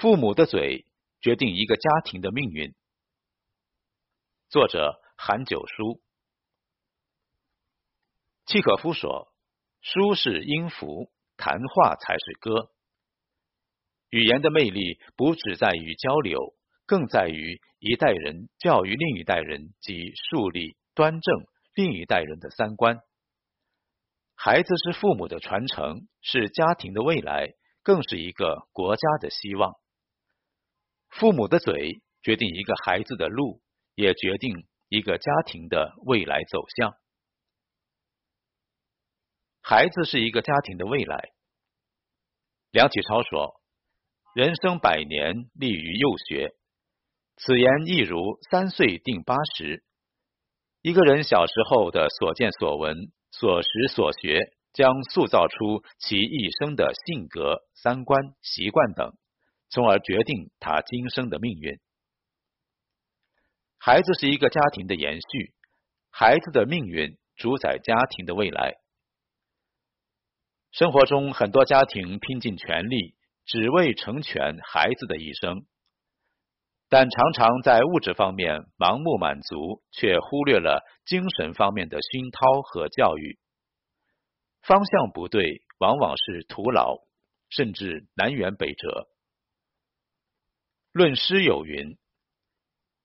父母的嘴决定一个家庭的命运。作者韩九书。契可夫说：“书是音符，谈话才是歌。语言的魅力不只在于交流，更在于一代人教育另一代人及树立端正另一代人的三观。孩子是父母的传承，是家庭的未来。”更是一个国家的希望。父母的嘴决定一个孩子的路，也决定一个家庭的未来走向。孩子是一个家庭的未来。梁启超说：“人生百年，立于幼学。”此言亦如三岁定八十。一个人小时候的所见所闻、所识所学。将塑造出其一生的性格、三观、习惯等，从而决定他今生的命运。孩子是一个家庭的延续，孩子的命运主宰家庭的未来。生活中，很多家庭拼尽全力，只为成全孩子的一生，但常常在物质方面盲目满足，却忽略了精神方面的熏陶和教育。方向不对，往往是徒劳，甚至南辕北辙。论诗有云：“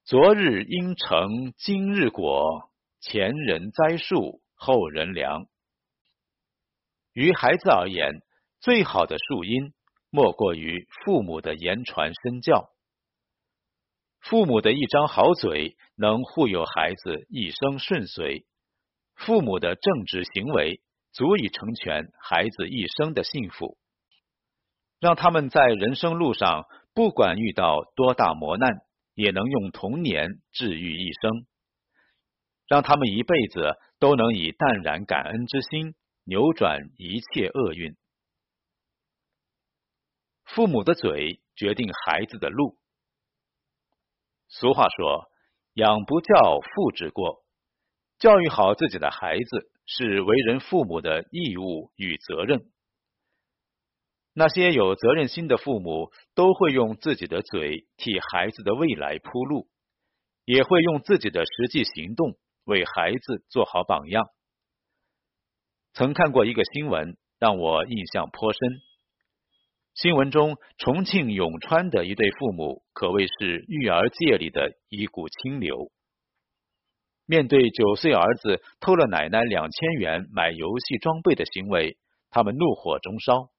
昨日因成今日果，前人栽树，后人凉。”于孩子而言，最好的树荫莫过于父母的言传身教。父母的一张好嘴，能护佑孩子一生顺遂；父母的正直行为。足以成全孩子一生的幸福，让他们在人生路上不管遇到多大磨难，也能用童年治愈一生，让他们一辈子都能以淡然感恩之心扭转一切厄运。父母的嘴决定孩子的路。俗话说：“养不教，父之过。”教育好自己的孩子。是为人父母的义务与责任。那些有责任心的父母，都会用自己的嘴替孩子的未来铺路，也会用自己的实际行动为孩子做好榜样。曾看过一个新闻，让我印象颇深。新闻中，重庆永川的一对父母可谓是育儿界里的一股清流。面对九岁儿子偷了奶奶两千元买游戏装备的行为，他们怒火中烧。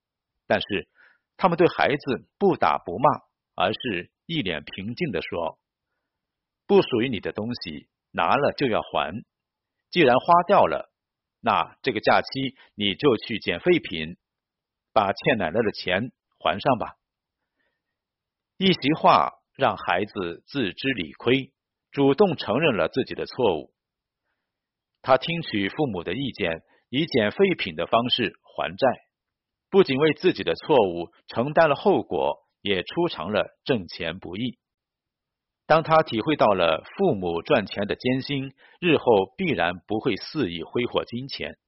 但是，他们对孩子不打不骂，而是一脸平静的说：“不属于你的东西拿了就要还，既然花掉了，那这个假期你就去捡废品，把欠奶奶的钱还上吧。”一席话让孩子自知理亏。主动承认了自己的错误，他听取父母的意见，以捡废品的方式还债，不仅为自己的错误承担了后果，也出尝了挣钱不易。当他体会到了父母赚钱的艰辛，日后必然不会肆意挥霍金钱。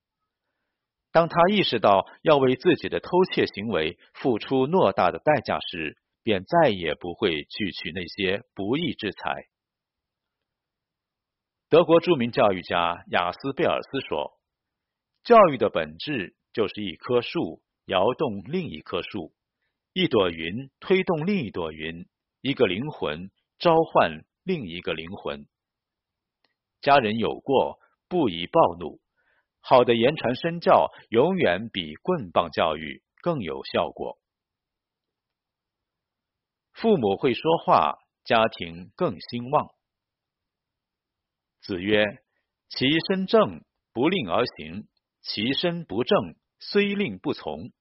当他意识到要为自己的偷窃行为付出偌大的代价时，便再也不会去取那些不义之财。德国著名教育家雅斯贝尔斯说：“教育的本质就是一棵树摇动另一棵树，一朵云推动另一朵云，一个灵魂召唤另一个灵魂。家人有过，不宜暴怒。好的言传身教，永远比棍棒教育更有效果。父母会说话，家庭更兴旺。”子曰：“其身正，不令而行；其身不正，虽令不从。”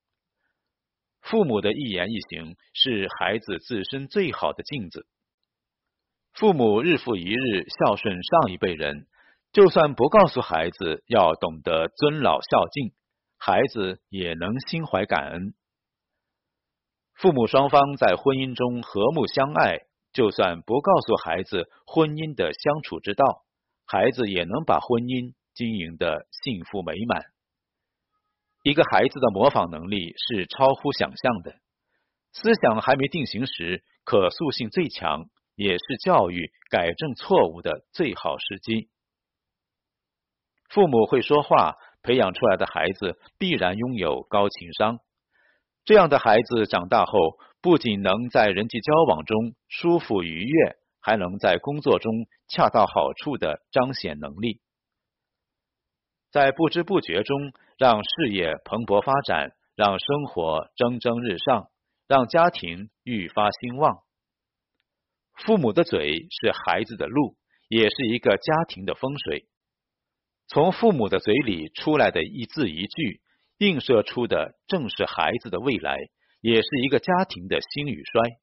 父母的一言一行是孩子自身最好的镜子。父母日复一日孝顺上一辈人，就算不告诉孩子要懂得尊老孝敬，孩子也能心怀感恩。父母双方在婚姻中和睦相爱，就算不告诉孩子婚姻的相处之道。孩子也能把婚姻经营的幸福美满。一个孩子的模仿能力是超乎想象的。思想还没定型时，可塑性最强，也是教育改正错误的最好时机。父母会说话，培养出来的孩子必然拥有高情商。这样的孩子长大后，不仅能在人际交往中舒服愉悦，还能在工作中恰到好处的彰显能力，在不知不觉中让事业蓬勃发展，让生活蒸蒸日上，让家庭愈发兴旺。父母的嘴是孩子的路，也是一个家庭的风水。从父母的嘴里出来的一字一句，映射出的正是孩子的未来，也是一个家庭的兴与衰。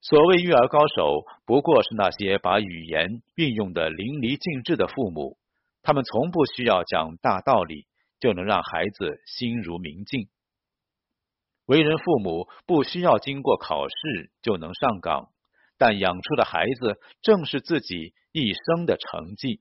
所谓育儿高手，不过是那些把语言运用的淋漓尽致的父母。他们从不需要讲大道理，就能让孩子心如明镜。为人父母不需要经过考试就能上岗，但养出的孩子正是自己一生的成绩。